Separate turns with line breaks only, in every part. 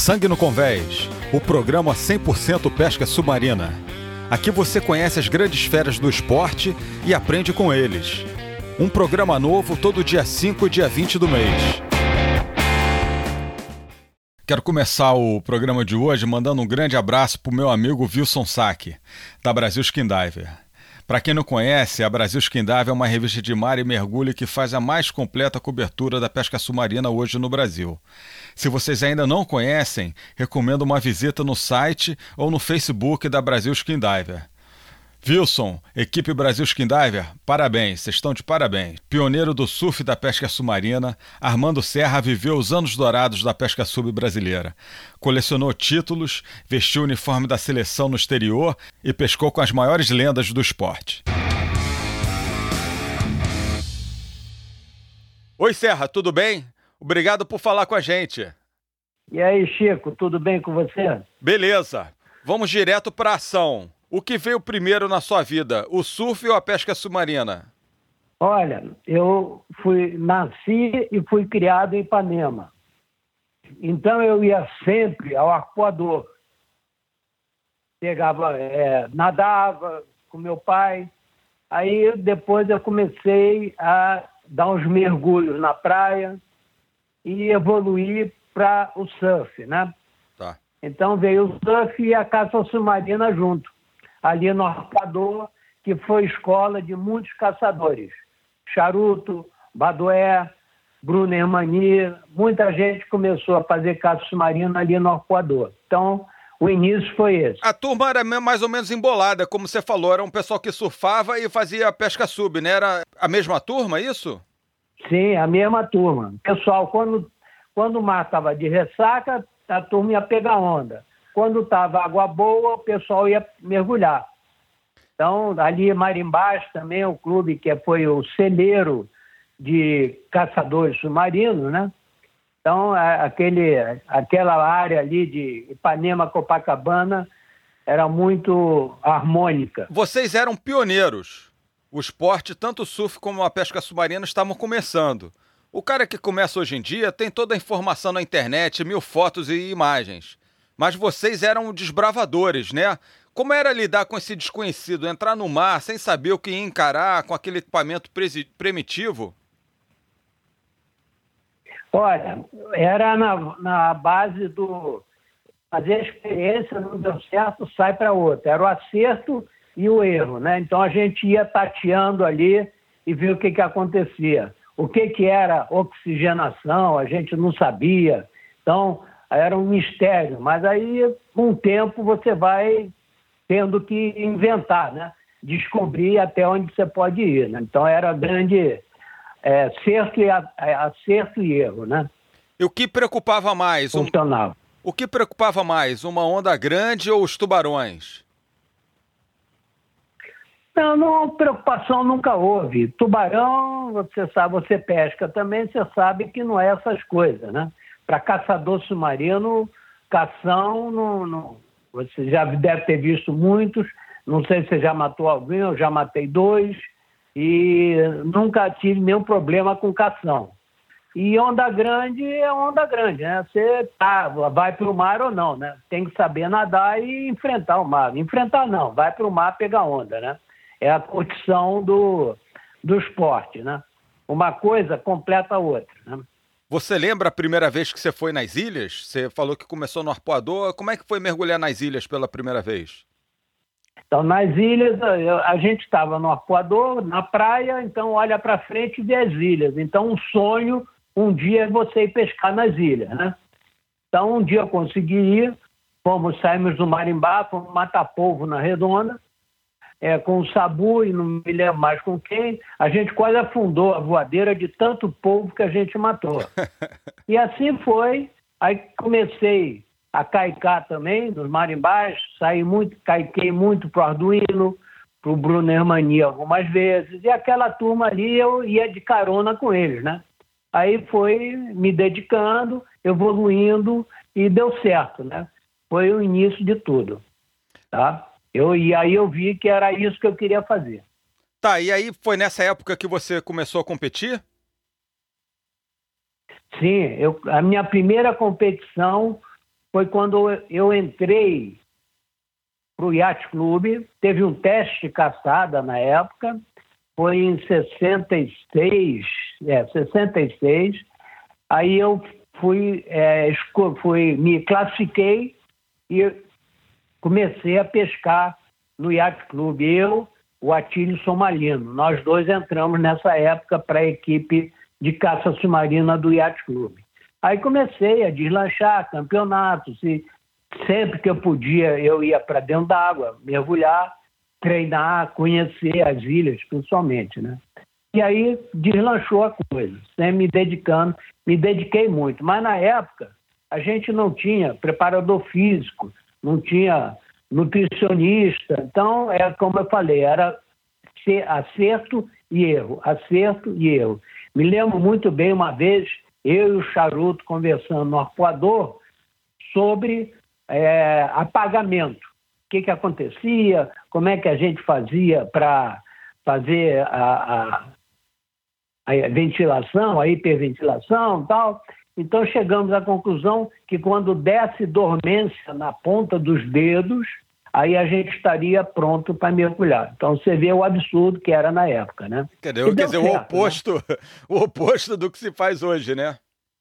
Sangue no Convés, o programa 100% pesca submarina. Aqui você conhece as grandes feras do esporte e aprende com eles. Um programa novo todo dia 5 e dia 20 do mês. Quero começar o programa de hoje mandando um grande abraço para o meu amigo Wilson Sack, da Brasil Skin Diver. Para quem não conhece, a Brasil Skin Diver é uma revista de mar e mergulho que faz a mais completa cobertura da pesca submarina hoje no Brasil. Se vocês ainda não conhecem, recomendo uma visita no site ou no Facebook da Brasil Skin Diver. Wilson, equipe Brasil Skindiver, parabéns, vocês estão de parabéns. Pioneiro do surf da pesca submarina, Armando Serra viveu os anos dourados da pesca sub brasileira. Colecionou títulos, vestiu o uniforme da seleção no exterior e pescou com as maiores lendas do esporte. Oi, Serra, tudo bem? Obrigado por falar com a gente.
E aí, Chico, tudo bem com você?
Beleza. Vamos direto para a ação. O que veio primeiro na sua vida, o surf ou a pesca submarina?
Olha, eu fui nasci e fui criado em Ipanema. Então eu ia sempre ao arcoador. Pegava, é, nadava com meu pai. Aí depois eu comecei a dar uns mergulhos na praia e evoluir para o surf, né? Tá. Então veio o surf e a caça submarina junto ali no Arpador, que foi escola de muitos caçadores. Charuto, Badoé, Bruno Hermani, muita gente começou a fazer caça submarina ali no Arcoador. Então, o início foi esse.
A turma era mais ou menos embolada, como você falou, era um pessoal que surfava e fazia pesca sub, né? Era a mesma turma, isso?
Sim, a mesma turma. Pessoal, quando, quando o mar estava de ressaca, a turma ia pegar onda. Quando estava água boa, o pessoal ia mergulhar. Então, ali Marimbás também, o clube que foi o celeiro de caçadores submarinos, né? Então, aquele, aquela área ali de Ipanema, Copacabana, era muito harmônica.
Vocês eram pioneiros. O esporte, tanto o surf como a pesca submarina, estavam começando. O cara que começa hoje em dia tem toda a informação na internet, mil fotos e imagens. Mas vocês eram desbravadores, né? Como era lidar com esse desconhecido, entrar no mar sem saber o que ia encarar com aquele equipamento primitivo?
Olha, era na, na base do fazer a experiência, não deu certo, sai para outra. Era o acerto e o erro, né? Então a gente ia tateando ali e via o que, que acontecia. O que, que era oxigenação, a gente não sabia. Então, era um mistério, mas aí, com o tempo, você vai tendo que inventar, né? Descobrir até onde você pode ir. Né? Então, era grande é, acerto, e, é, acerto e erro, né?
E o que preocupava mais?
Funcionava.
Um... O que preocupava mais, uma onda grande ou os tubarões?
Não, não, preocupação nunca houve. Tubarão, você sabe, você pesca também, você sabe que não é essas coisas, né? Para caçador submarino, cação, você já deve ter visto muitos. Não sei se você já matou alguém, eu já matei dois. E nunca tive nenhum problema com cação. E onda grande é onda grande, né? Você tá, vai para o mar ou não, né? Tem que saber nadar e enfrentar o mar. Enfrentar não, vai para o mar pegar onda, né? É a curtição do, do esporte, né? Uma coisa completa a outra, né?
Você lembra a primeira vez que você foi nas ilhas? Você falou que começou no Arpoador. Como é que foi mergulhar nas ilhas pela primeira vez?
Então, nas ilhas, a gente estava no Arpoador, na praia, então olha para frente e vê as ilhas. Então, um sonho, um dia, é você ir pescar nas ilhas, né? Então, um dia eu consegui ir, fomos, saímos do Marimbá, fomos matar polvo na Redonda, é, com o Sabu e não me lembro mais com quem, a gente quase afundou a voadeira de tanto povo que a gente matou. e assim foi. Aí comecei a caicar também, nos marimbás, saí muito, caiquei muito pro Arduino, pro Bruno Hermani algumas vezes, e aquela turma ali eu ia de carona com eles, né? Aí foi me dedicando, evoluindo e deu certo, né? Foi o início de tudo, tá? Eu, e aí eu vi que era isso que eu queria fazer.
Tá, e aí foi nessa época que você começou a competir?
Sim, eu, a minha primeira competição foi quando eu entrei para o Yacht Clube, teve um teste de caçada na época, foi em 66, é, 66, aí eu fui, é, fui me classifiquei e comecei a pescar no Yacht Clube. Eu, o Atílio Somalino, nós dois entramos nessa época para a equipe de caça submarina do Yacht Clube. Aí comecei a deslanchar campeonatos e sempre que eu podia eu ia para dentro d'água, mergulhar, treinar, conhecer as ilhas, principalmente, né? E aí deslanchou a coisa, sempre me dedicando, me dediquei muito. Mas na época a gente não tinha preparador físico, não tinha nutricionista. Então, é como eu falei, era acerto e erro, acerto e erro. Me lembro muito bem uma vez, eu e o Charuto conversando no arpoador sobre é, apagamento. O que, que acontecia, como é que a gente fazia para fazer a, a, a, ventilação, a hiperventilação e tal. Então chegamos à conclusão que quando desse dormência na ponta dos dedos, aí a gente estaria pronto para mergulhar. Então você vê o absurdo que era na época, né?
Quer dizer, quer dizer certo, o né? oposto, né? o oposto do que se faz hoje, né?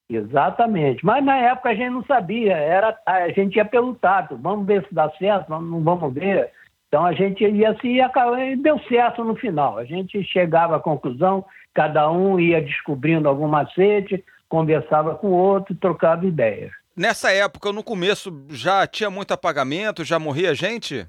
Exatamente. Mas na época a gente não sabia, era a gente ia pelo tato, vamos ver se dá certo, não vamos ver. Então a gente ia se e deu certo no final. A gente chegava à conclusão, cada um ia descobrindo algum macete, conversava com o outro, trocava ideias.
Nessa época, no começo, já tinha muito apagamento, já morria gente?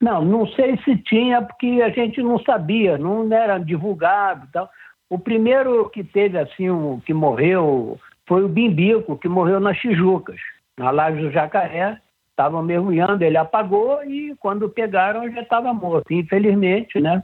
Não, não sei se tinha, porque a gente não sabia, não era divulgado e tal. O primeiro que teve, assim, um, que morreu foi o Bimbico, que morreu nas Tijucas, na Laje do Jacaré. Estava mergulhando, ele apagou e quando pegaram já estava morto. Infelizmente, né?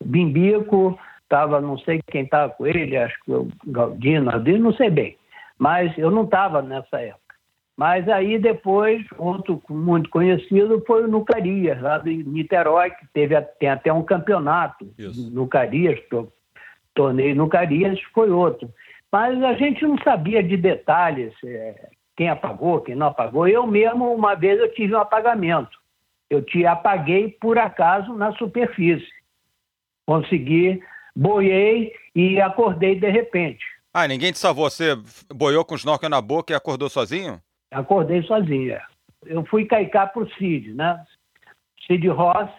O Bimbico, estava, não sei quem estava com ele, acho que o Galdino, não sei bem, mas eu não estava nessa época. Mas aí depois, outro muito conhecido foi o Nucarias, lá de Niterói, que teve, tem até um campeonato. Isso. Nucarias, torneio Nucarias foi outro. Mas a gente não sabia de detalhes, é, quem apagou, quem não apagou. Eu mesmo, uma vez, eu tive um apagamento. Eu te apaguei, por acaso, na superfície. Consegui boiei e acordei de repente.
Ah, ninguém te salvou? Você boiou com o snorkel na boca e acordou sozinho?
Acordei sozinho, é. Eu fui caicar para o Cid, né? Cid Ross,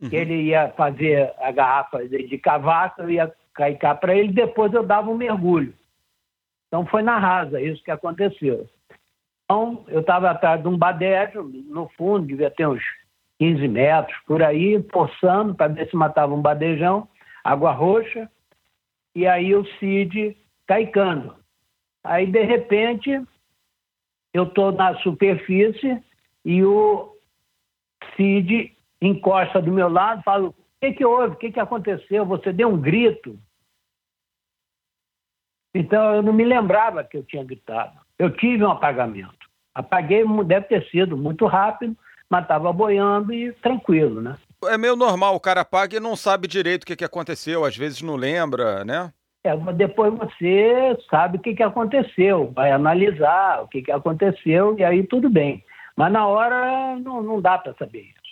uhum. que ele ia fazer a garrafa de, de cavaco, eu ia caicar para ele, depois eu dava um mergulho. Então foi na rasa isso que aconteceu. Então, eu estava atrás de um badejo, no fundo, devia ter uns 15 metros por aí, forçando para ver se matava um badejão água roxa, e aí o Cid caicando. Aí, de repente, eu estou na superfície e o Cid encosta do meu lado fala: O que, que houve? O que, que aconteceu? Você deu um grito. Então, eu não me lembrava que eu tinha gritado. Eu tive um apagamento. Apaguei, deve ter sido muito rápido, mas estava boiando e tranquilo, né?
É meio normal, o cara paga e não sabe direito o que, que aconteceu, às vezes não lembra, né?
É, depois você sabe o que, que aconteceu, vai analisar o que, que aconteceu e aí tudo bem. Mas na hora não, não dá para saber isso.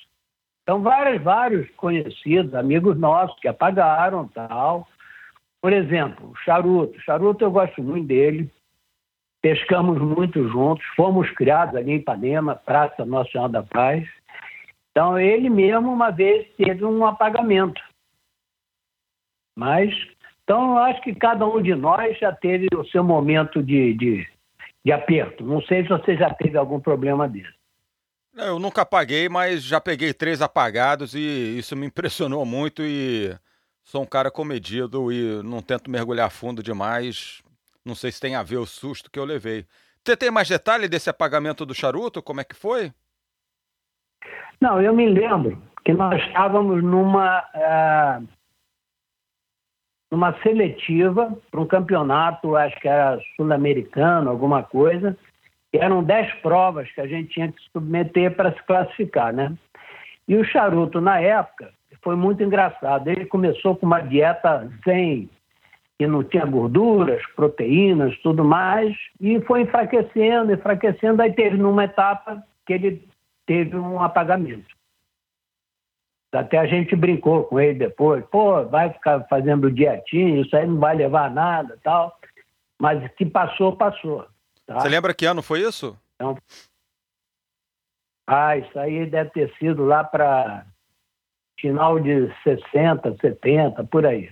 Então, vários, vários conhecidos, amigos nossos que apagaram tal. Por exemplo, o Charuto. Charuto eu gosto muito dele. Pescamos muito juntos, fomos criados ali em Ipanema, Praça Senhora da Paz. Então, ele mesmo, uma vez, teve um apagamento. Mas, então, eu acho que cada um de nós já teve o seu momento de, de, de aperto. Não sei se você já teve algum problema desse.
Eu nunca apaguei, mas já peguei três apagados e isso me impressionou muito e sou um cara comedido e não tento mergulhar fundo demais. Não sei se tem a ver o susto que eu levei. Você tem mais detalhe desse apagamento do charuto? Como é que foi?
Não, eu me lembro que nós estávamos numa, uh, numa seletiva para um campeonato, acho que era sul-americano, alguma coisa. E eram dez provas que a gente tinha que submeter para se classificar, né? E o charuto, na época, foi muito engraçado. Ele começou com uma dieta sem, que não tinha gorduras, proteínas, tudo mais, e foi enfraquecendo, enfraquecendo, aí teve numa etapa que ele teve um apagamento. Até a gente brincou com ele depois, pô, vai ficar fazendo dietinho, isso aí não vai levar a nada tal. Mas que passou, passou.
Tá? Você lembra que ano foi isso? Então,
ah, isso aí deve ter sido lá para final de 60, 70, por aí.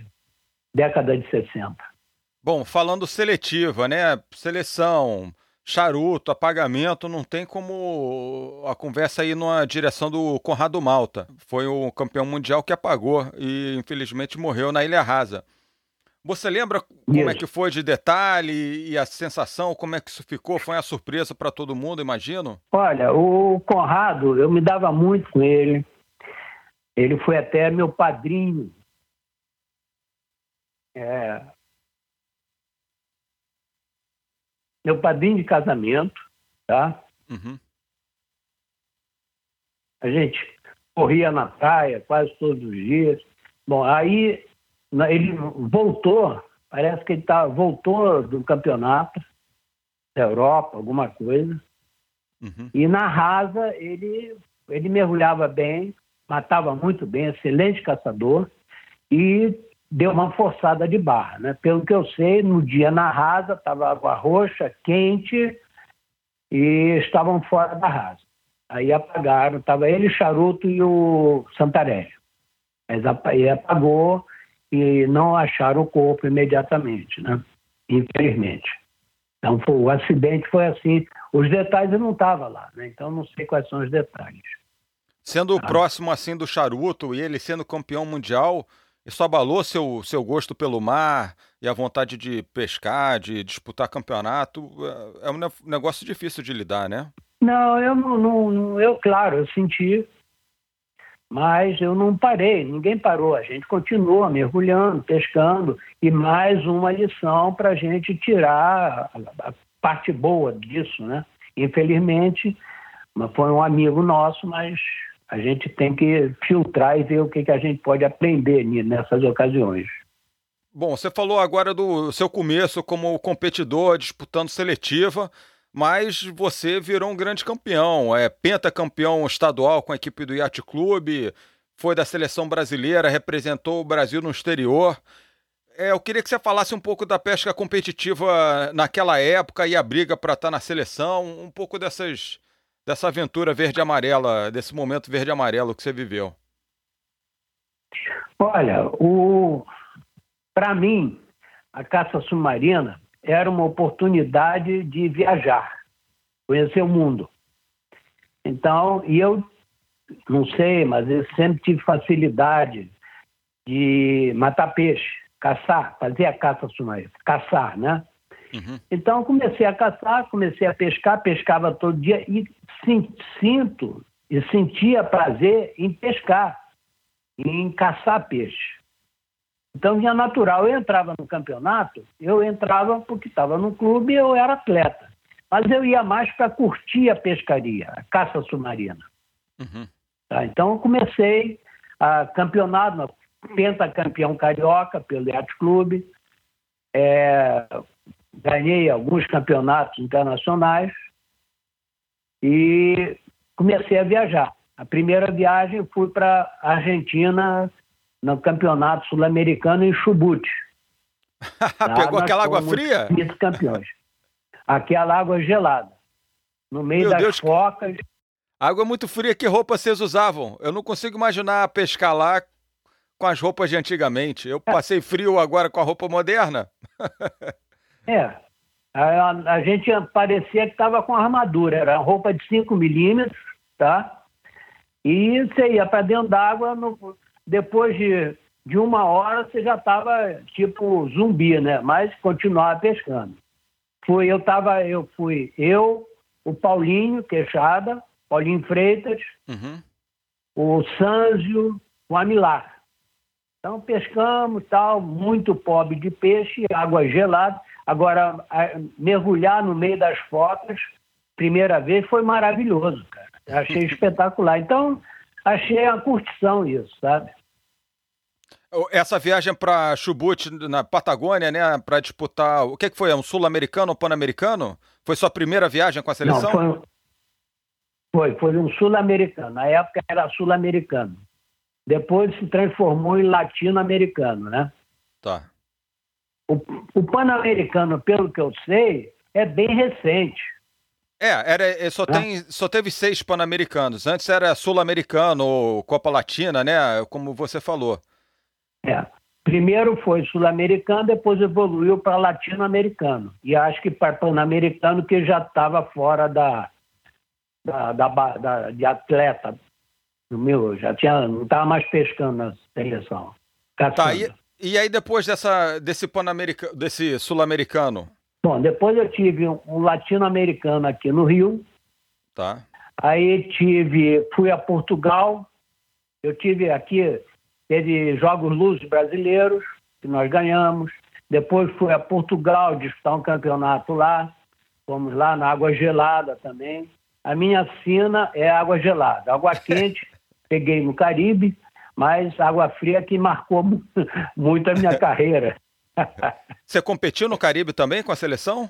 Década de 60.
Bom, falando seletiva, né? Seleção, charuto, apagamento, não tem como a conversa ir numa direção do Conrado Malta. Foi o campeão mundial que apagou e infelizmente morreu na Ilha Rasa. Você lembra como é que foi de detalhe e a sensação, como é que isso ficou? Foi uma surpresa para todo mundo, imagino?
Olha, o Conrado, eu me dava muito com ele. Ele foi até meu padrinho. É, meu padrinho de casamento, tá? Uhum. A gente corria na praia quase todos os dias. Bom, aí ele voltou, parece que ele tá, voltou do campeonato da Europa, alguma coisa. Uhum. E na rasa ele, ele mergulhava bem, matava muito bem, excelente caçador. E deu uma forçada de barra. Né? Pelo que eu sei, no dia na rasa, estava água roxa, quente, e estavam fora da rasa. Aí apagaram, estava ele, Charuto e o Santarelli. Mas aí apagou e não acharam o corpo imediatamente, né? infelizmente. Então foi, o acidente foi assim. Os detalhes eu não estava lá, né? então não sei quais são os detalhes.
Sendo ah. próximo assim do Charuto e ele sendo campeão mundial, isso abalou seu, seu gosto pelo mar e a vontade de pescar, de disputar campeonato? É, é um negócio difícil de lidar, né?
Não, eu não, não eu claro, eu senti, mas eu não parei, ninguém parou, a gente continua mergulhando, pescando e mais uma lição para a gente tirar a parte boa disso, né? Infelizmente, foi um amigo nosso, mas a gente tem que filtrar e ver o que, que a gente pode aprender nessas ocasiões.
Bom, você falou agora do seu começo como competidor, disputando seletiva, mas você virou um grande campeão, é pentacampeão estadual com a equipe do Yacht Clube, foi da seleção brasileira, representou o Brasil no exterior. É, eu queria que você falasse um pouco da pesca competitiva naquela época e a briga para estar na seleção, um pouco dessas dessa aventura verde-amarela, desse momento verde-amarelo que você viveu?
Olha, o... para mim, a caça submarina era uma oportunidade de viajar, conhecer o mundo. Então, e eu não sei, mas eu sempre tive facilidade de matar peixe, caçar, fazer a caça submarina, caçar, né? Uhum. Então comecei a caçar, comecei a pescar, pescava todo dia e sinto e sentia prazer em pescar, em caçar peixe. Então vinha natural. Eu entrava no campeonato, eu entrava porque estava no clube e eu era atleta. Mas eu ia mais para curtir a pescaria, a caça submarina. Uhum. Tá? Então eu comecei a campeonato, pentacampeão carioca pelo Yacht Clube, é, ganhei alguns campeonatos internacionais e comecei a viajar. A primeira viagem fui para a Argentina no campeonato sul-americano em Chubut.
Pegou aquela água fria?
campeões. Aquela água gelada. No meio Meu das Deus, focas.
Água muito fria, que roupa vocês usavam? Eu não consigo imaginar pescar lá com as roupas de antigamente. Eu passei frio agora com a roupa moderna.
É. A, a gente parecia que estava com armadura, era roupa de 5 milímetros, tá? E você ia para dentro d'água, depois de, de uma hora você já estava tipo zumbi, né? Mas continuava pescando. Fui, eu tava, eu fui eu, o Paulinho Queixada, Paulinho Freitas, uhum. o Sanzio, o Amilar. Então pescamos tal, muito pobre de peixe, água gelada. Agora, mergulhar no meio das focas, primeira vez, foi maravilhoso, cara. Achei espetacular. Então, achei a curtição isso, sabe?
Essa viagem para Chubut, na Patagônia, né, para disputar. O que, que foi? Um sul-americano ou pan-americano? Foi sua primeira viagem com a seleção?
Não, foi, foi, foi um sul-americano. Na época era sul-americano. Depois se transformou em latino-americano, né?
Tá.
O, o pan-americano, pelo que eu sei, é bem recente.
É, era, é, só, tem, só teve seis pan-americanos. Antes era sul-americano ou Copa Latina, né? Como você falou.
É. Primeiro foi sul-americano, depois evoluiu para latino-americano. E acho que para pan-americano que já estava fora da, da, da, da, de atleta. Meu, já tinha, não estava mais pescando na seleção.
Tá, e, e aí depois dessa, desse pan-americano, desse sul-americano?
Bom, depois eu tive um latino-americano aqui no Rio.
Tá.
Aí tive, fui a Portugal. Eu tive aqui, teve Jogos Luzes Brasileiros, que nós ganhamos. Depois fui a Portugal disputar um campeonato lá. Fomos lá na água gelada também. A minha sina é água gelada. Água quente, peguei no Caribe, mas água fria que marcou muito a minha carreira.
Você competiu no Caribe também com a seleção?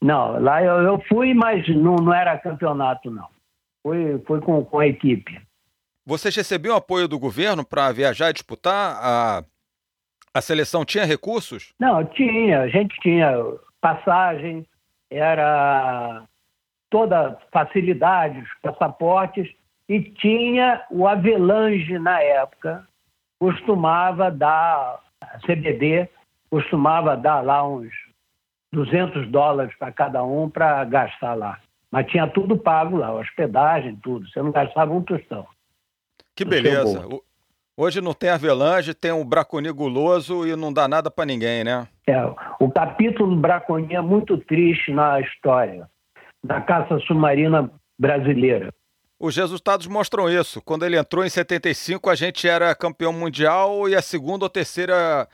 Não, lá eu, eu fui, mas não, não era campeonato, não. Fui, fui com, com a equipe.
Vocês recebiam apoio do governo para viajar e disputar? A, a seleção tinha recursos?
Não, tinha. A gente tinha passagem, era toda facilidade, os passaportes, e tinha o Avelange na época, costumava dar a CBD costumava dar lá uns 200 dólares para cada um para gastar lá. Mas tinha tudo pago lá, hospedagem, tudo. Você não gastava um tostão.
Que beleza. Hoje não tem Avelange, tem um Braconi guloso e não dá nada para ninguém, né?
É, o capítulo Braconi é muito triste na história da caça submarina brasileira.
Os resultados mostram isso. Quando ele entrou em 75, a gente era campeão mundial e a segunda ou terceira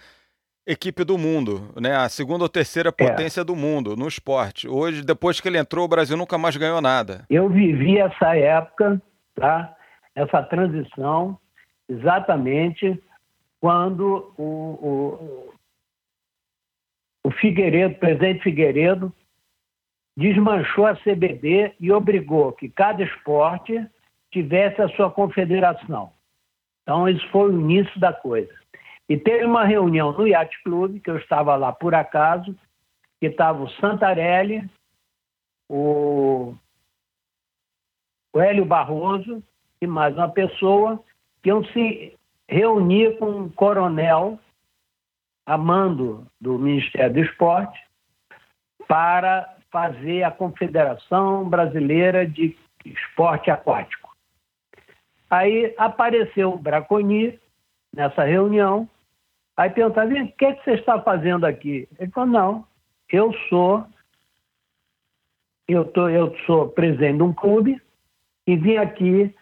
equipe do mundo, né? A segunda ou terceira é. potência é. do mundo no esporte. Hoje, depois que ele entrou, o Brasil nunca mais ganhou nada.
Eu vivi essa época, tá? Essa transição, exatamente quando o, o, o Figueiredo, o presidente Figueiredo, desmanchou a CBD e obrigou que cada esporte tivesse a sua confederação. Então, isso foi o início da coisa. E teve uma reunião no Yacht Club, que eu estava lá por acaso, que estava o Santarelli, o, o Hélio Barroso e mais uma pessoa, que iam se reunir com um coronel a mando do Ministério do Esporte para fazer a Confederação Brasileira de Esporte Aquático. Aí apareceu o Braconi nessa reunião, aí perguntava, o que, é que você está fazendo aqui? Ele falou, não, eu sou eu, tô, eu sou presidente de um clube e vim aqui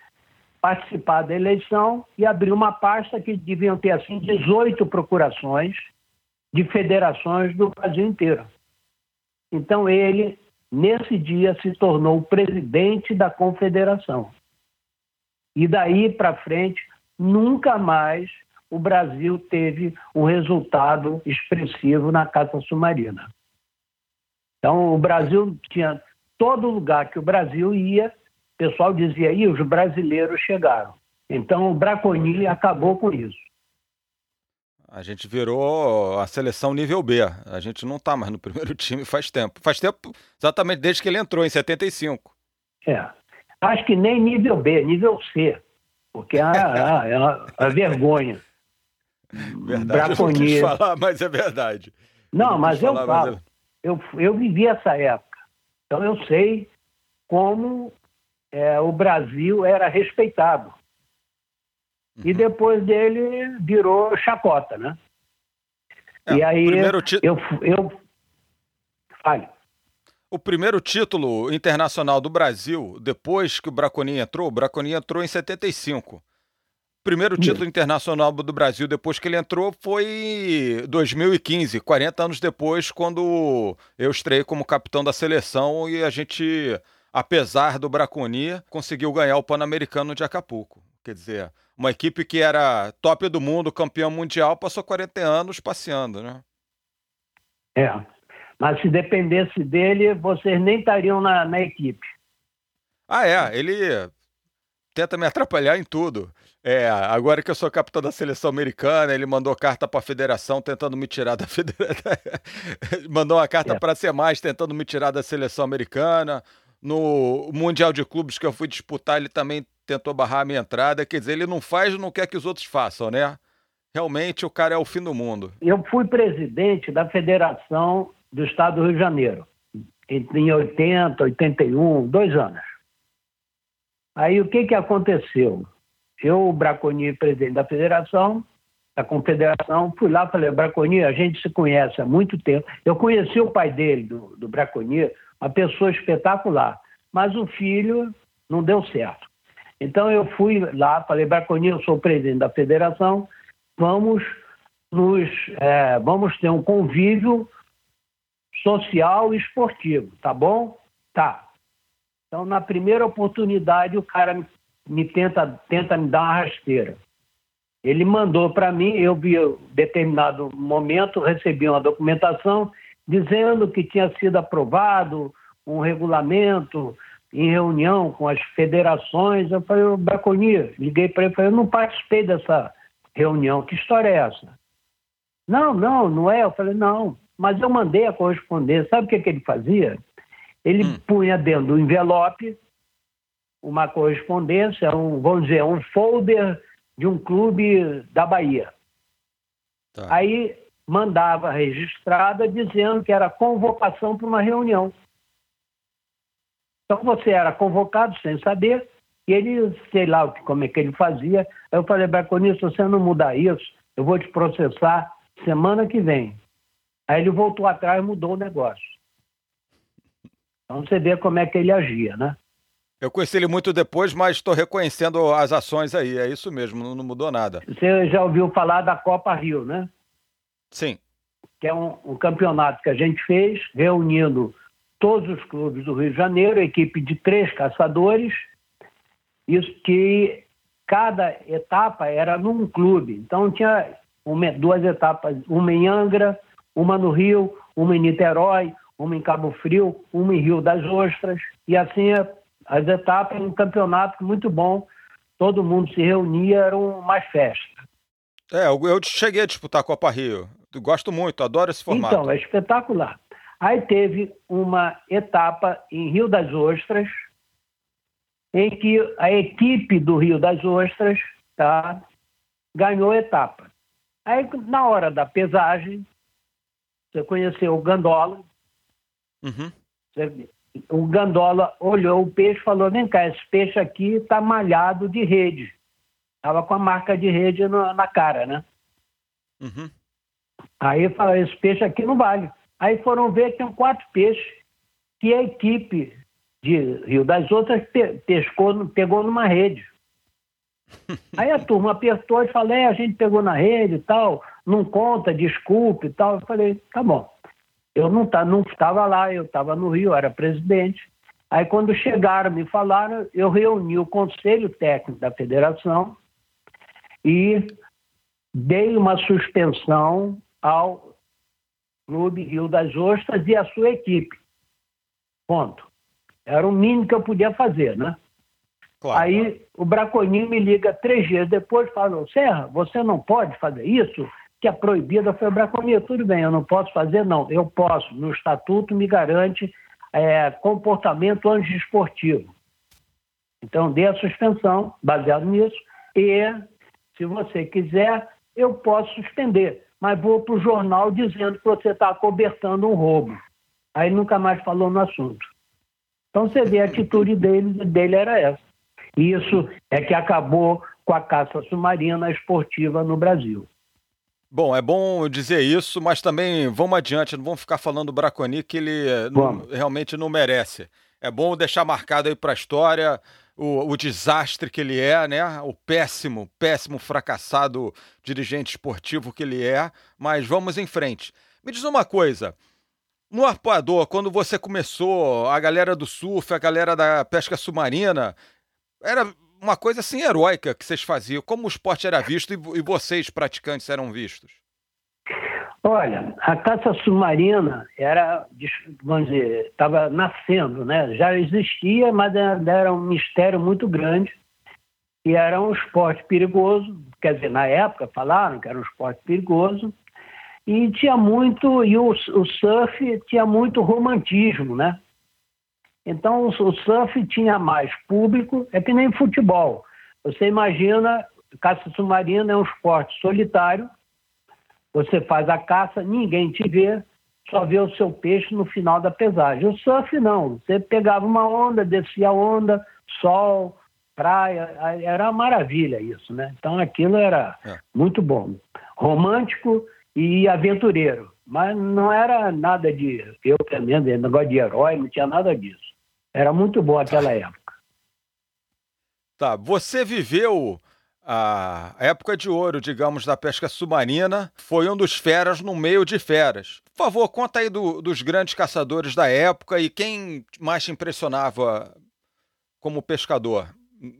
participar da eleição e abrir uma pasta que deviam ter assim 18 procurações de federações do Brasil inteiro. Então ele, nesse dia, se tornou presidente da confederação. E daí para frente, nunca mais o Brasil teve um resultado expressivo na caça submarina. Então, o Brasil tinha todo lugar que o Brasil ia, o pessoal dizia, e os brasileiros chegaram. Então, o Braconi acabou com isso.
A gente virou a seleção nível B. A gente não está mais no primeiro time faz tempo. Faz tempo exatamente desde que ele entrou, em 75.
É. Acho que nem nível B, nível C. Porque é a, é a, a vergonha.
Verdade, eu não falar, mas é verdade.
Não, não mas eu falo. Mas eu... eu... Eu, vivi essa época. Então eu sei como é, o Brasil era respeitado. Uhum. E depois dele virou chacota, né? É, e aí eu, eu fale.
O primeiro título internacional do Brasil, depois que o Braconi entrou, o Braconi entrou em 75. O primeiro título internacional do Brasil depois que ele entrou foi 2015, 40 anos depois, quando eu estreiei como capitão da seleção e a gente, apesar do Braconi, conseguiu ganhar o Pan-Americano de Acapulco Quer dizer, uma equipe que era top do mundo, campeão mundial, passou 40 anos passeando, né?
É. Mas se dependesse dele, vocês nem estariam na, na equipe.
Ah, é. Ele tenta me atrapalhar em tudo. É, agora que eu sou capitão da seleção americana, ele mandou carta para a federação tentando me tirar da federação. mandou uma carta é. para ser mais tentando me tirar da seleção americana. No Mundial de Clubes que eu fui disputar, ele também tentou barrar a minha entrada. Quer dizer, ele não faz, não quer que os outros façam, né? Realmente o cara é o fim do mundo.
Eu fui presidente da Federação do Estado do Rio de Janeiro, em 80, 81, dois anos. Aí o que, que aconteceu? Eu, Braconi, presidente da federação, da confederação, fui lá e falei, Braconi, a gente se conhece há muito tempo. Eu conheci o pai dele, do, do Braconi, uma pessoa espetacular, mas o filho não deu certo. Então eu fui lá, falei, Braconi, eu sou presidente da federação, vamos nos, é, vamos ter um convívio social e esportivo, tá bom? Tá. Então, na primeira oportunidade, o cara me, me tenta, tenta me dar uma rasteira. Ele mandou para mim, eu vi determinado momento, recebi uma documentação dizendo que tinha sido aprovado um regulamento em reunião com as federações. Eu falei, o Braconi, liguei para ele e falei, eu não participei dessa reunião, que história é essa? Não, não, não é. Eu falei, não, mas eu mandei a correspondência. Sabe o que, que ele fazia? Ele hum. punha dentro do envelope uma correspondência, um, vamos dizer, um folder de um clube da Bahia. Tá. Aí mandava registrada dizendo que era convocação para uma reunião. Então você era convocado sem saber, e ele, sei lá como é que ele fazia. Eu falei, Braconista, se você não mudar isso, eu vou te processar semana que vem. Aí ele voltou atrás e mudou o negócio. Então você vê como é que ele agia, né?
Eu conheci ele muito depois, mas estou reconhecendo as ações aí. É isso mesmo, não, mudou nada.
Você já ouviu falar da Copa Rio, né?
Sim.
Que é um, um campeonato que a gente fez, reunindo todos os clubes do Rio de Janeiro, equipe de três caçadores, isso que cada etapa era num clube. Então tinha uma, duas etapas, uma em Angra, uma no Rio, uma em Niterói, uma em Cabo Frio, uma em Rio das Ostras, e assim as etapas, um campeonato muito bom, todo mundo se reunia, era uma festa.
É, eu cheguei a disputar a Copa Rio, gosto muito, adoro esse formato.
Então, é espetacular. Aí teve uma etapa em Rio das Ostras, em que a equipe do Rio das Ostras tá, ganhou a etapa. Aí, na hora da pesagem, você conheceu o Gandola, Uhum. O Gandola olhou o peixe e falou: vem cá, esse peixe aqui está malhado de rede. Estava com a marca de rede na, na cara, né? Uhum. Aí falou: esse peixe aqui não vale. Aí foram ver que tinham quatro peixes que a equipe de Rio das Outras pescou, pegou numa rede. Aí a turma apertou e falou: é, a gente pegou na rede e tal, não conta, desculpe e tal. Eu falei: tá bom. Eu não, tá, não estava lá, eu estava no Rio, era presidente. Aí, quando chegaram, me falaram, eu reuni o conselho técnico da federação e dei uma suspensão ao Clube Rio das Ostras e à sua equipe. Ponto. Era o mínimo que eu podia fazer, né? Claro. Aí o Braconinho me liga três dias depois e fala: Serra, você não pode fazer isso? que é proibida foi a braconia. Tudo bem, eu não posso fazer, não. Eu posso. No estatuto me garante é, comportamento antiesportivo. Então, dê a suspensão, baseado nisso, e, se você quiser, eu posso suspender, mas vou para o jornal dizendo que você está cobertando um roubo. Aí nunca mais falou no assunto. Então, você vê a atitude dele, dele era essa. Isso é que acabou com a caça submarina esportiva no Brasil.
Bom, é bom dizer isso, mas também vamos adiante, não vamos ficar falando do Braconi que ele não, realmente não merece. É bom deixar marcado aí para a história o, o, desastre que ele é, né? O péssimo, péssimo, fracassado dirigente esportivo que ele é, mas vamos em frente. Me diz uma coisa, no Arpoador, quando você começou, a galera do surf, a galera da pesca submarina, era uma coisa assim heróica que vocês faziam. Como o esporte era visto e vocês, praticantes, eram vistos?
Olha, a caça submarina era, vamos dizer, estava nascendo, né? Já existia, mas era um mistério muito grande e era um esporte perigoso. Quer dizer, na época falaram que era um esporte perigoso e tinha muito e o, o surf tinha muito romantismo, né? Então o surf tinha mais público, é que nem futebol. Você imagina, caça submarina é um esporte solitário você faz a caça, ninguém te vê, só vê o seu peixe no final da pesagem. O surf não, você pegava uma onda, descia a onda, sol, praia, era uma maravilha isso, né? Então aquilo era é. muito bom. Romântico e aventureiro, mas não era nada de, eu pelo menos, negócio de herói, não tinha nada disso. Era muito bom aquela época.
Tá, você viveu a época de ouro, digamos, da pesca submarina, foi um dos feras no meio de feras. Por favor, conta aí do, dos grandes caçadores da época e quem mais te impressionava como pescador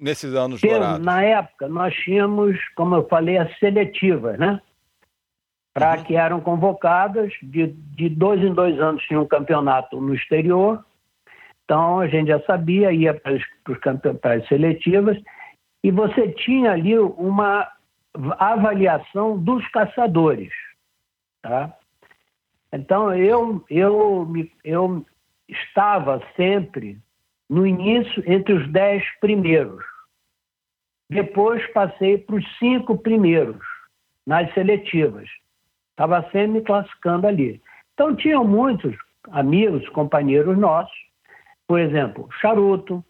nesses anos dourados.
Na época, nós tínhamos, como eu falei, as seletivas, né? Para uhum. que eram convocadas, de, de dois em dois anos tinha um campeonato no exterior, então a gente já sabia, ia para as seletivas, e você tinha ali uma avaliação dos caçadores. Tá? Então, eu, eu, eu estava sempre no início entre os dez primeiros. Depois passei para os cinco primeiros nas seletivas. Estava sempre me classificando ali. Então, tinham muitos amigos, companheiros nossos, por exemplo, Charuto,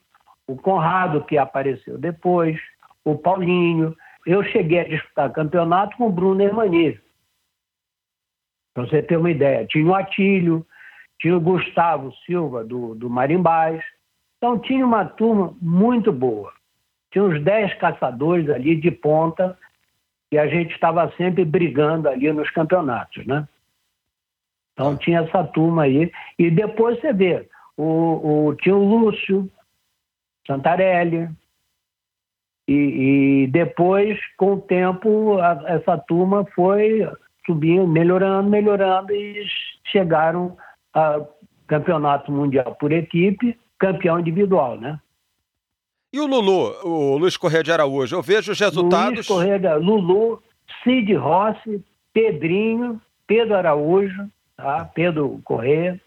o Conrado, que apareceu depois, o Paulinho. Eu cheguei a disputar campeonato com o Bruno Hermani. Para você ter uma ideia. Tinha o Atílio, tinha o Gustavo Silva, do, do Marimbás. Então tinha uma turma muito boa. Tinha uns 10 caçadores ali de ponta e a gente estava sempre brigando ali nos campeonatos, né? Então tinha essa turma aí. E depois você vê, o, o, tinha o Lúcio, Santarelli. E, e depois, com o tempo, a, essa turma foi subindo, melhorando, melhorando e chegaram a campeonato mundial por equipe, campeão individual, né?
E o Lulu, o Luiz Correia de Araújo, eu vejo os resultados.
Luiz Correia de Lulu, Cid Rossi, Pedrinho, Pedro Araújo, tá? Pedro Correia.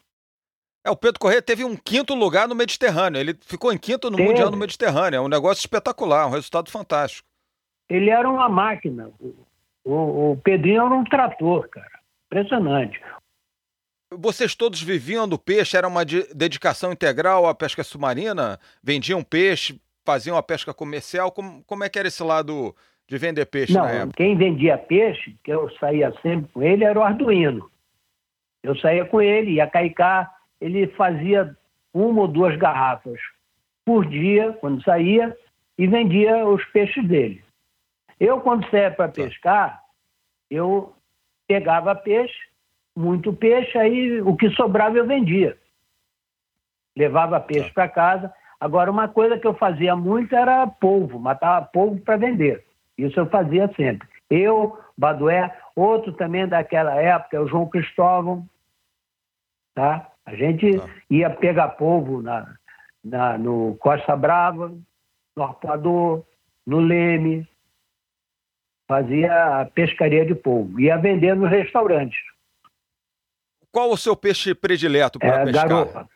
É, o Pedro Corrêa teve um quinto lugar no Mediterrâneo. Ele ficou em quinto no teve. Mundial no Mediterrâneo. É um negócio espetacular, um resultado fantástico.
Ele era uma máquina. O, o Pedrinho era um trator, cara. Impressionante.
Vocês todos viviam do peixe? Era uma de dedicação integral à pesca submarina? Vendiam peixe, faziam a pesca comercial? Como, como é que era esse lado de vender peixe
Não,
na época?
Quem vendia peixe, que eu saía sempre com ele, era o Arduino. Eu saía com ele, ia caicar, ele fazia uma ou duas garrafas por dia, quando saía, e vendia os peixes dele. Eu, quando saía para pescar, eu pegava peixe, muito peixe, aí o que sobrava eu vendia. Levava peixe para casa. Agora, uma coisa que eu fazia muito era polvo, matava polvo para vender. Isso eu fazia sempre. Eu, Badué, outro também daquela época, o João Cristóvão, tá? A gente tá. ia pegar polvo na, na, no Costa Brava, no Arpoador, no Leme, fazia a pescaria de polvo, ia vender nos restaurantes.
Qual o seu peixe predileto para é, pescar? Garopa.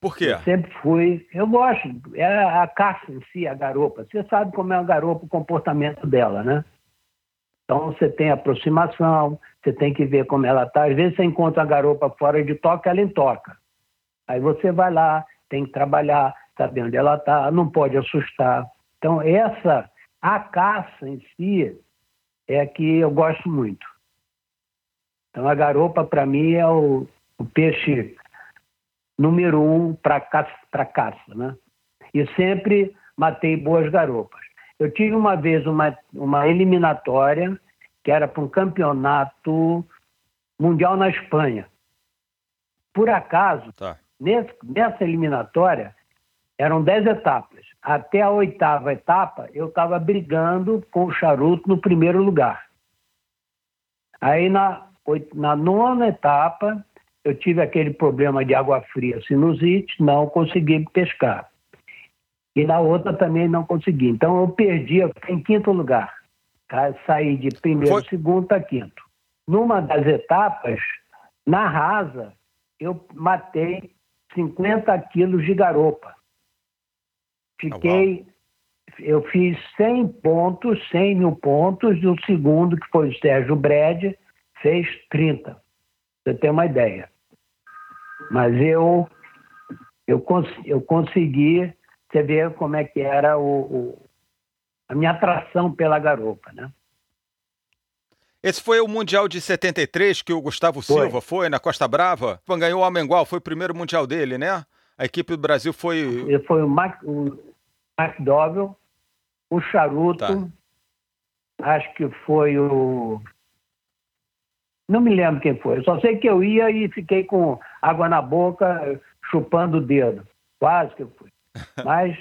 Por quê?
Eu sempre fui. Eu gosto. É a caça em si, a garopa. Você sabe como é a garopa, o comportamento dela, né? Então você tem aproximação, você tem que ver como ela está. Às vezes você encontra a garopa fora de toca, ela toca. Aí você vai lá, tem que trabalhar, saber onde ela está, não pode assustar. Então essa, a caça em si, é que eu gosto muito. Então a garopa para mim é o, o, peixe número um para caça, caça, né? E sempre matei boas garopas. Eu tive uma vez uma, uma eliminatória que era para um campeonato mundial na Espanha. Por acaso, tá. nesse, nessa eliminatória, eram dez etapas. até a oitava etapa, eu estava brigando com o charuto no primeiro lugar. Aí na, na nona etapa, eu tive aquele problema de água fria, sinusite, não consegui pescar. E na outra também não consegui. Então eu perdi, eu fiquei em quinto lugar. Tá? Saí de primeiro, Foi... segundo para quinto. Numa das etapas, na rasa, eu matei 50 quilos de garopa. Fiquei, oh, eu fiz 100 pontos, 100 mil pontos, e o segundo, que foi o Sérgio Brede, fez 30. Você tem uma ideia. Mas eu, eu, cons eu consegui, você vê como é que era o, o, a minha atração pela garopa, né?
Esse foi o Mundial de 73 que o Gustavo foi. Silva foi na Costa Brava. Ganhou o Amengual, foi o primeiro Mundial dele, né? A equipe do Brasil foi.
Ele foi o Mac, o McDowell, o Charuto, tá. acho que foi o. Não me lembro quem foi. Eu só sei que eu ia e fiquei com água na boca, chupando o dedo. Quase que. Mas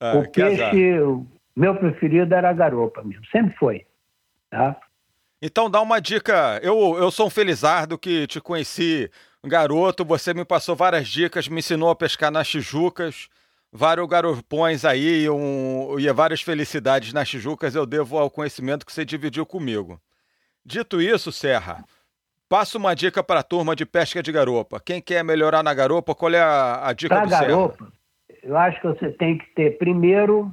ah, o peixe, o meu preferido era a garopa mesmo. Sempre foi. Tá?
Então dá uma dica. Eu, eu sou um felizardo que te conheci garoto, você me passou várias dicas, me ensinou a pescar nas Tijucas, vários garopões aí um, e várias felicidades nas Tijucas eu devo ao conhecimento que você dividiu comigo. Dito isso, Serra, passa uma dica para a turma de pesca de garopa. Quem quer melhorar na garopa, qual é a, a dica pra do garopa, Serra?
Eu acho que você tem que ter, primeiro,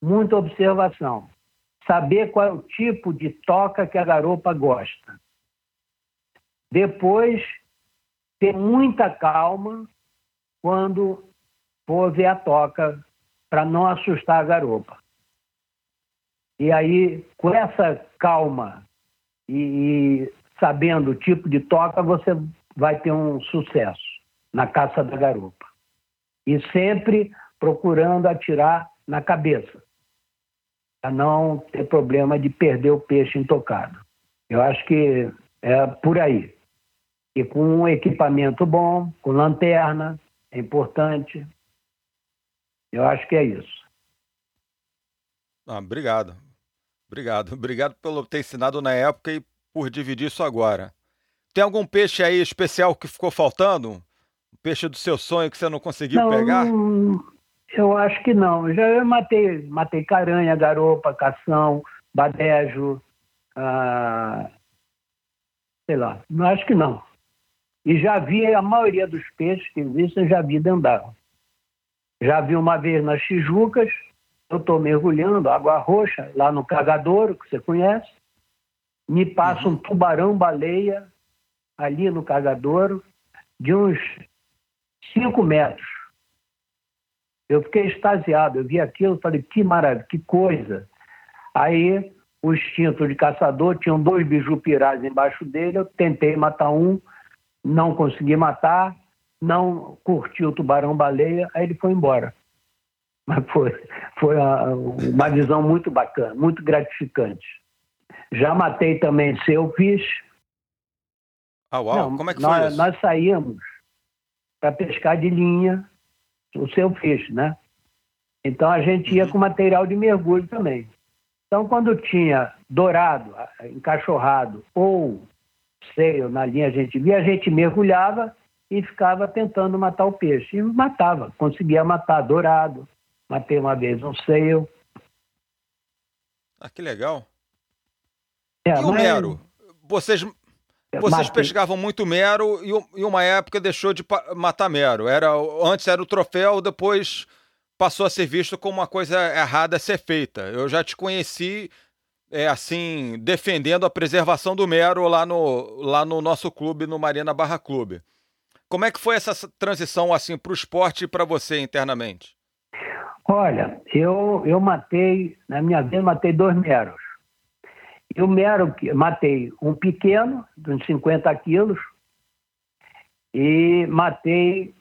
muita observação saber qual é o tipo de toca que a garopa gosta. Depois, ter muita calma quando for ver a toca, para não assustar a garopa. E aí, com essa calma e, e sabendo o tipo de toca, você vai ter um sucesso na caça da garopa. E sempre procurando atirar na cabeça a não ter problema de perder o peixe intocado. Eu acho que é por aí. E com um equipamento bom, com lanterna, é importante. Eu acho que é isso.
Ah, obrigado. Obrigado. Obrigado pelo ter ensinado na época e por dividir isso agora. Tem algum peixe aí especial que ficou faltando? Um peixe do seu sonho que você não conseguiu
não,
pegar?
Não, eu acho que não. Já eu matei, matei caranha, garopa, cação, badejo, ah, sei lá. Não acho que não. E já vi a maioria dos peixes que existem, já vi dentro Já vi uma vez nas Tijucas, eu estou mergulhando, água roxa, lá no Cagadouro, que você conhece. Me passa um tubarão-baleia ali no Cagadouro, de uns 5 metros. Eu fiquei extasiado, eu vi aquilo, falei, que maravilha, que coisa. Aí o instinto de caçador, tinham dois bijupirás embaixo dele, eu tentei matar um, não consegui matar, não curti o tubarão-baleia, aí ele foi embora. Mas foi, foi uma visão muito bacana, muito gratificante. Já matei também selfish.
Ah, uau, não, como é que nós, foi isso?
Nós saímos para pescar de linha o seu peixe, né? Então a gente ia uhum. com material de mergulho também. Então quando tinha dourado, encaixorrado ou seio na linha a gente via, a gente mergulhava e ficava tentando matar o peixe. E matava, conseguia matar dourado. Matei uma vez um seio.
Ah, que legal. É, e o mero? Vocês vocês Matei. pescavam muito mero e, uma época deixou de matar mero. Era, antes era o troféu, depois passou a ser visto como uma coisa errada a ser feita. Eu já te conheci é, assim, defendendo a preservação do mero lá no, lá no nosso clube, no Marina Barra Clube. Como é que foi essa transição assim para o esporte e para você internamente?
Olha, eu, eu matei, na minha vida, matei dois meros. Eu mero, matei um pequeno, de uns 50 quilos, e matei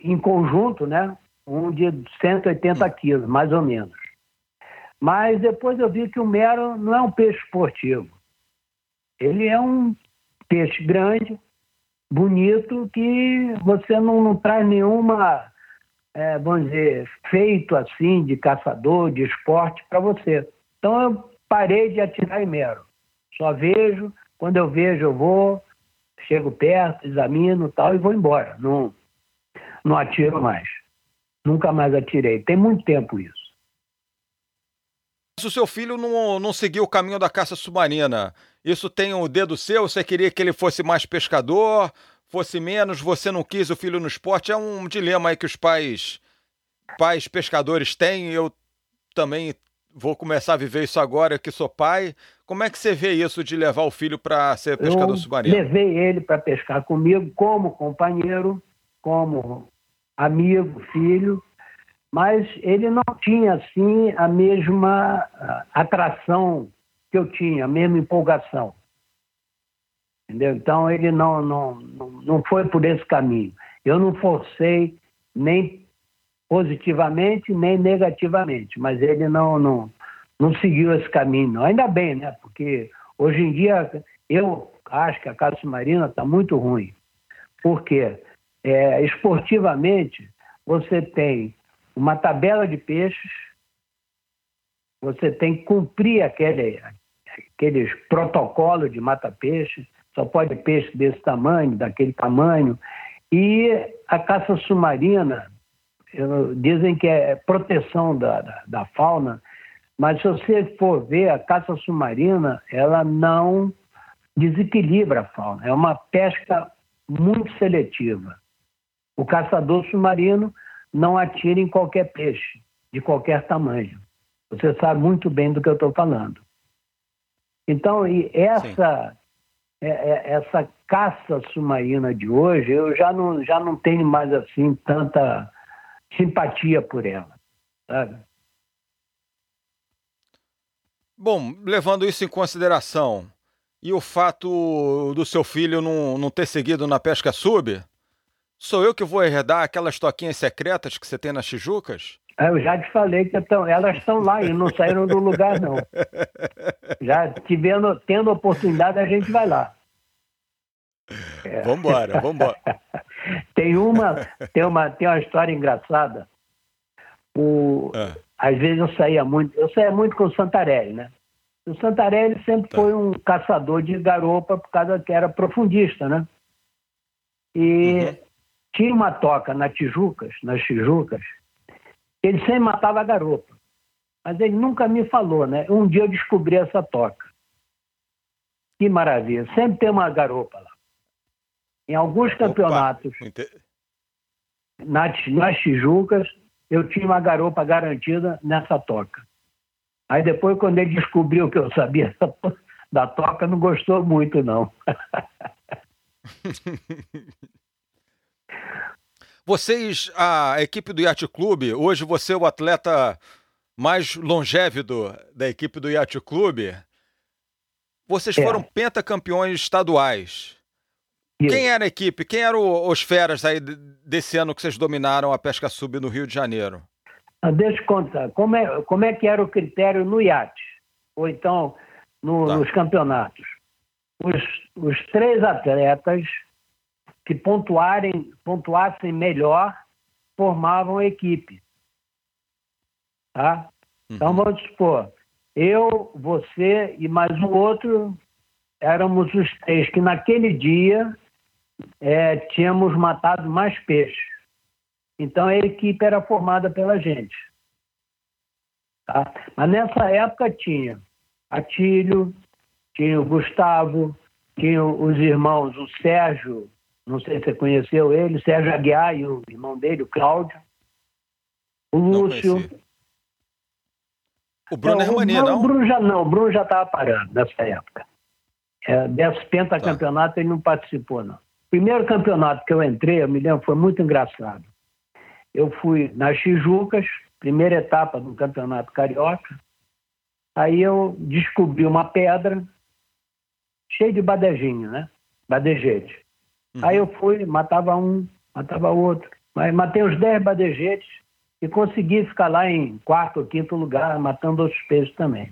em conjunto, né? Um de 180 quilos, mais ou menos. Mas depois eu vi que o mero não é um peixe esportivo. Ele é um peixe grande, bonito, que você não, não traz nenhuma é, vamos dizer, feito assim de caçador, de esporte para você. Então eu parei de atirar em mero. Só vejo, quando eu vejo eu vou, chego perto, examino tal e vou embora. Não, não atiro mais. Nunca mais atirei. Tem muito tempo isso.
Se o seu filho não, não seguiu o caminho da caça submarina, isso tem o um dedo seu? Você queria que ele fosse mais pescador, fosse menos, você não quis o filho no esporte? É um dilema aí que os pais, pais pescadores têm. Eu também vou começar a viver isso agora que sou pai. Como é que você vê isso de levar o filho para ser pescador
eu
submarino?
Levei ele para pescar comigo como companheiro, como amigo, filho, mas ele não tinha assim a mesma ah, atração que eu tinha, a mesma empolgação. Entendeu? Então ele não, não, não foi por esse caminho. Eu não forcei nem positivamente nem negativamente, mas ele não, não, não seguiu esse caminho. Ainda bem, né? Porque hoje em dia eu acho que a caça submarina está muito ruim. Por quê? É, esportivamente, você tem uma tabela de peixes, você tem que cumprir aquele, aqueles protocolos de mata-peixe, só pode peixe desse tamanho, daquele tamanho. E a caça submarina, dizem que é proteção da, da, da, fauna, mas se você for ver, a caça submarina, ela não desequilibra a fauna. É uma pesca muito seletiva. O caçador submarino não atira em qualquer peixe, de qualquer tamanho. Você sabe muito bem do que eu estou falando. Então, e essa, é, é, essa caça submarina de hoje, eu já não, já não tenho mais assim tanta simpatia por ela, sabe?
Bom, levando isso em consideração, e o fato do seu filho não, não ter seguido na pesca sub, Sou eu que vou herdar aquelas toquinhas secretas que você tem nas Tijucas?
É, eu já te falei que elas estão lá e não saíram do lugar, não. Já tivendo, tendo oportunidade, a gente vai lá.
É. Vambora, vambora.
tem uma, tem uma, tem uma história engraçada. O, é. Às vezes eu saía muito, eu saía muito com o Santarelli, né? O Santarelli sempre tá. foi um caçador de garopa por causa que era profundista, né? E uhum. Tinha uma toca na Tijucas, nas Tijucas, ele sempre matava a garopa. Mas ele nunca me falou, né? Um dia eu descobri essa toca. Que maravilha. Sempre tem uma garopa lá. Em alguns campeonatos, nas, nas Tijucas, eu tinha uma garopa garantida nessa toca. Aí depois, quando ele descobriu que eu sabia da toca, não gostou muito, não.
Vocês, a equipe do Yacht Clube, hoje você é o atleta mais longévido da equipe do Yacht Clube. Vocês é. foram pentacampeões estaduais. Quem era a equipe? Quem eram os feras aí desse ano que vocês dominaram a pesca sub no Rio de Janeiro?
Ah, deixa eu contar. Como é, como é que era o critério no iate? Ou então no, tá. nos campeonatos? Os, os três atletas que pontuarem, pontuassem melhor formavam a equipe. Tá? Uhum. Então vamos supor, eu, você e mais um outro éramos os três que naquele dia é, tínhamos matado mais peixes. Então a equipe era formada pela gente. Tá? Mas nessa época tinha Atílio, tinha o Gustavo, tinha os irmãos, o Sérgio não sei se você conheceu ele, Sérgio Aguiar e o irmão dele, o Cláudio, o Lúcio.
O Bruno é, é Hermani, não?
O Bruno já não, o Bruno já estava parando nessa época. É, desse pentacampeonato tá. ele não participou, não. Primeiro campeonato que eu entrei, eu me lembro, foi muito engraçado. Eu fui nas Tijucas, primeira etapa do campeonato carioca. Aí eu descobri uma pedra cheia de badejinho, né? Badejete. Uhum. Aí eu fui, matava um, matava outro. Mas matei os 10 badejetes e consegui ficar lá em quarto ou quinto lugar, matando outros peixes também.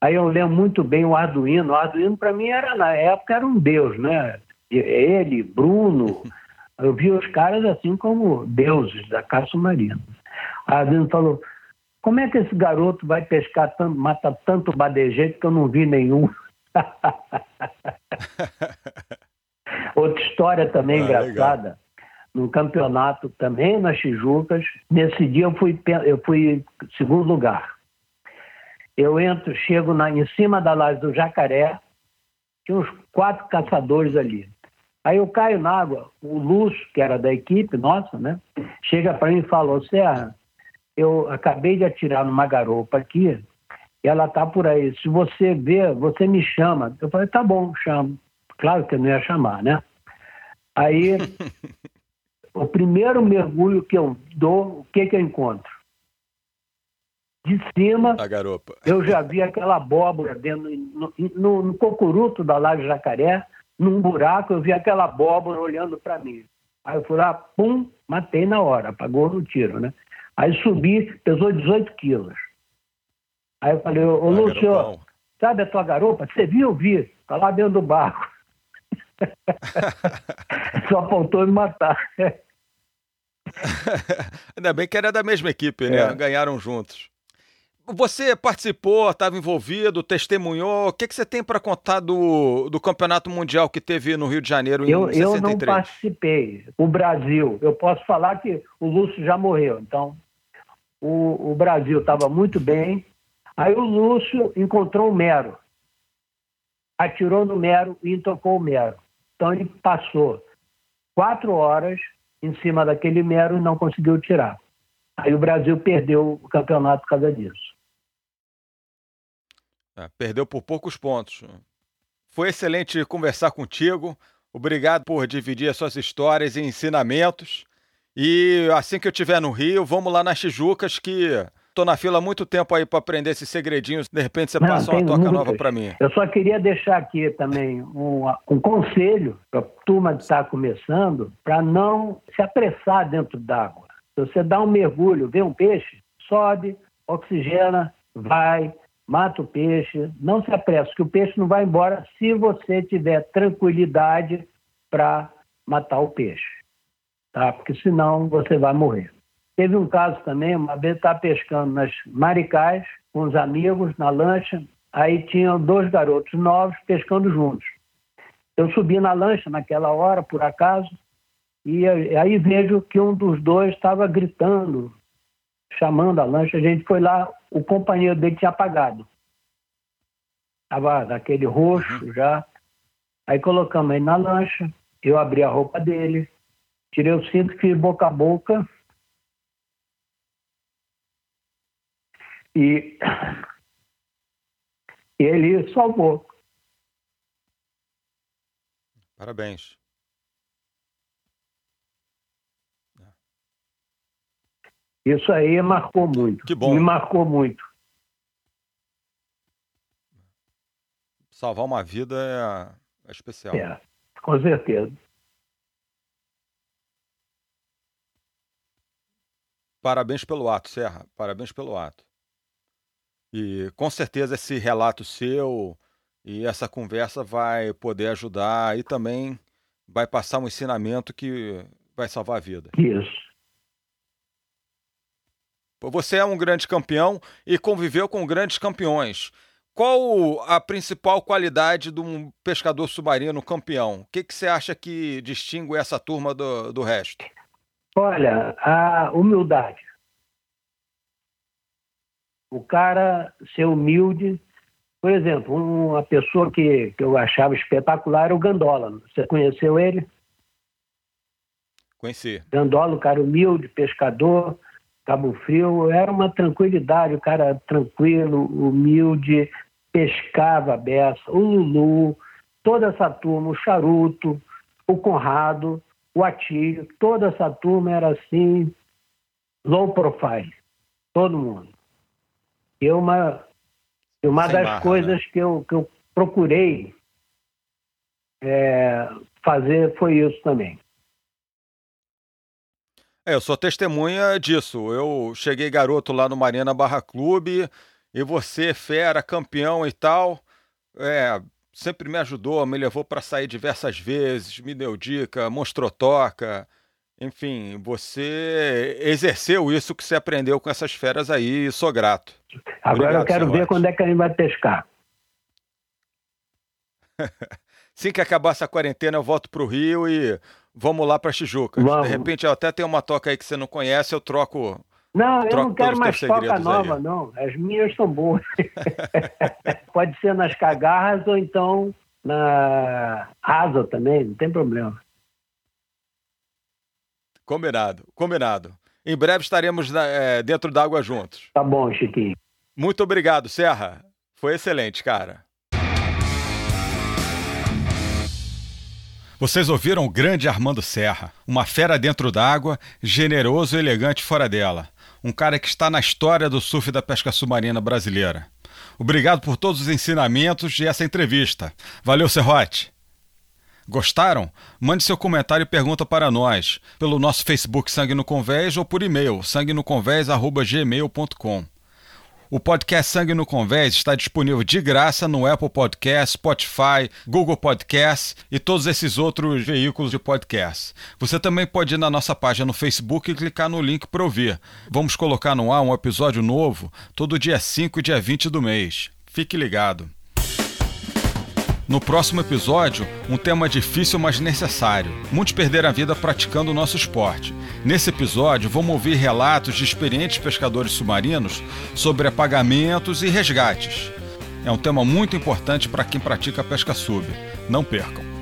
Aí eu lembro muito bem o Arduino. O Arduino, para mim, era na época era um deus, né? Ele, Bruno, Eu vi os caras assim como deuses da caça marina. A Adriano falou, como é que esse garoto vai pescar tanto, mata tanto badejeito que eu não vi nenhum? Outra história também ah, engraçada. Legal. Num campeonato também nas Tijucas. Nesse dia eu fui, eu fui segundo lugar. Eu entro, chego na, em cima da laje do Jacaré, tinha uns quatro caçadores ali. Aí eu caio na água, o Lúcio, que era da equipe nossa, né? Chega para mim e fala, Serra, eu acabei de atirar numa garopa aqui, e ela tá por aí. Se você ver, você me chama. Eu falei, tá bom, chamo. Claro que eu não ia chamar, né? Aí, o primeiro mergulho que eu dou, o que que eu encontro? De cima,
a garopa.
eu já vi aquela abóbora dentro, no, no, no cocuruto da Laje Jacaré, num buraco, eu vi aquela abóbora olhando para mim. Aí eu fui lá, pum, matei na hora, apagou no tiro, né? Aí subi, pesou 18 quilos. Aí eu falei, ô, Lúcio, sabe a tua garopa? Você viu? Vi. Tá lá dentro do barco. Só faltou me matar.
Ainda bem que era da mesma equipe, né? É. Ganharam juntos. Você participou, estava envolvido, testemunhou. O que, que você tem para contar do, do campeonato mundial que teve no Rio de Janeiro em
eu,
63?
Eu não participei. O Brasil, eu posso falar que o Lúcio já morreu. Então, o, o Brasil estava muito bem. Aí o Lúcio encontrou o Mero, atirou no Mero e tocou o Mero. Então ele passou quatro horas em cima daquele Mero e não conseguiu tirar. Aí o Brasil perdeu o campeonato por causa disso.
É, perdeu por poucos pontos. Foi excelente conversar contigo. Obrigado por dividir as suas histórias e ensinamentos. E assim que eu estiver no Rio, vamos lá nas Tijucas que tô na fila há muito tempo aí para aprender esses segredinhos. De repente você Não, passa uma toca muitas. nova para mim.
Eu só queria deixar aqui também um, um conselho para a turma que está começando, para não se apressar dentro d'água. Se você dá um mergulho, vê um peixe, sobe, oxigena, vai, mata o peixe. Não se apresse, que o peixe não vai embora se você tiver tranquilidade para matar o peixe tá? Porque senão você vai morrer. Teve um caso também, uma vez estava pescando nas Maricais, com os amigos, na lancha, aí tinham dois garotos novos pescando juntos. Eu subi na lancha naquela hora, por acaso, e aí vejo que um dos dois estava gritando, chamando a lancha. A gente foi lá, o companheiro dele tinha apagado. Estava naquele roxo uhum. já. Aí colocamos ele na lancha, eu abri a roupa dele, Tirei o cinto, fiz boca a boca. E ele salvou.
Parabéns.
Isso aí marcou muito.
Que bom.
Me marcou muito.
Salvar uma vida é, é especial.
É, com certeza.
Parabéns pelo ato, Serra. Parabéns pelo ato. E com certeza esse relato seu e essa conversa vai poder ajudar e também vai passar um ensinamento que vai salvar a vida.
Isso.
Você é um grande campeão e conviveu com grandes campeões. Qual a principal qualidade de um pescador submarino campeão? O que, que você acha que distingue essa turma do, do resto?
Olha, a humildade. O cara ser humilde. Por exemplo, uma pessoa que, que eu achava espetacular era o Gandola. Você conheceu ele?
Conheci.
Gandola, o cara humilde, pescador, Cabo Frio. Era uma tranquilidade, o cara tranquilo, humilde, pescava a beça. O Lulu, toda essa turma, o Charuto, o Conrado o Atílio, toda essa turma era assim, low profile, todo mundo. E uma, uma das barra, coisas né? que, eu, que eu procurei é, fazer foi isso também.
É, eu sou testemunha disso. Eu cheguei garoto lá no Marina Barra Clube e você, fera, campeão e tal. É, sempre me ajudou, me levou para sair diversas vezes, me deu dica, mostrou toca. Enfim, você exerceu isso que você aprendeu com essas feras aí e sou grato.
Agora Obrigado, eu quero ver quando é que a gente vai pescar.
assim que acabar essa quarentena, eu volto para o Rio e vamos lá para Tijuca. De repente, até tem uma toca aí que você não conhece, eu troco.
Não, eu não quero mais toca nova, aí. não. As minhas são boas. Pode ser nas cagarras ou então na asa também, não tem problema.
Combinado, combinado. Em breve estaremos é, dentro d'água juntos.
Tá bom, Chiquinho.
Muito obrigado, Serra. Foi excelente, cara. Vocês ouviram o grande Armando Serra, uma fera dentro d'água, generoso e elegante fora dela. Um cara que está na história do surf da pesca submarina brasileira. Obrigado por todos os ensinamentos e essa entrevista. Valeu, Serrote! Gostaram? Mande seu comentário e pergunta para nós pelo nosso Facebook Sangue no Convés ou por e-mail sanguenoconvés@gmail.com. O podcast Sangue no Convés está disponível de graça no Apple Podcast, Spotify, Google Podcast e todos esses outros veículos de podcast. Você também pode ir na nossa página no Facebook e clicar no link para ouvir. Vamos colocar no ar um episódio novo todo dia 5 e dia 20 do mês. Fique ligado. No próximo episódio, um tema difícil, mas necessário. Muitos perderam a vida praticando o nosso esporte. Nesse episódio, vamos ouvir relatos de experientes pescadores submarinos sobre apagamentos e resgates. É um tema muito importante para quem pratica pesca sub. Não percam!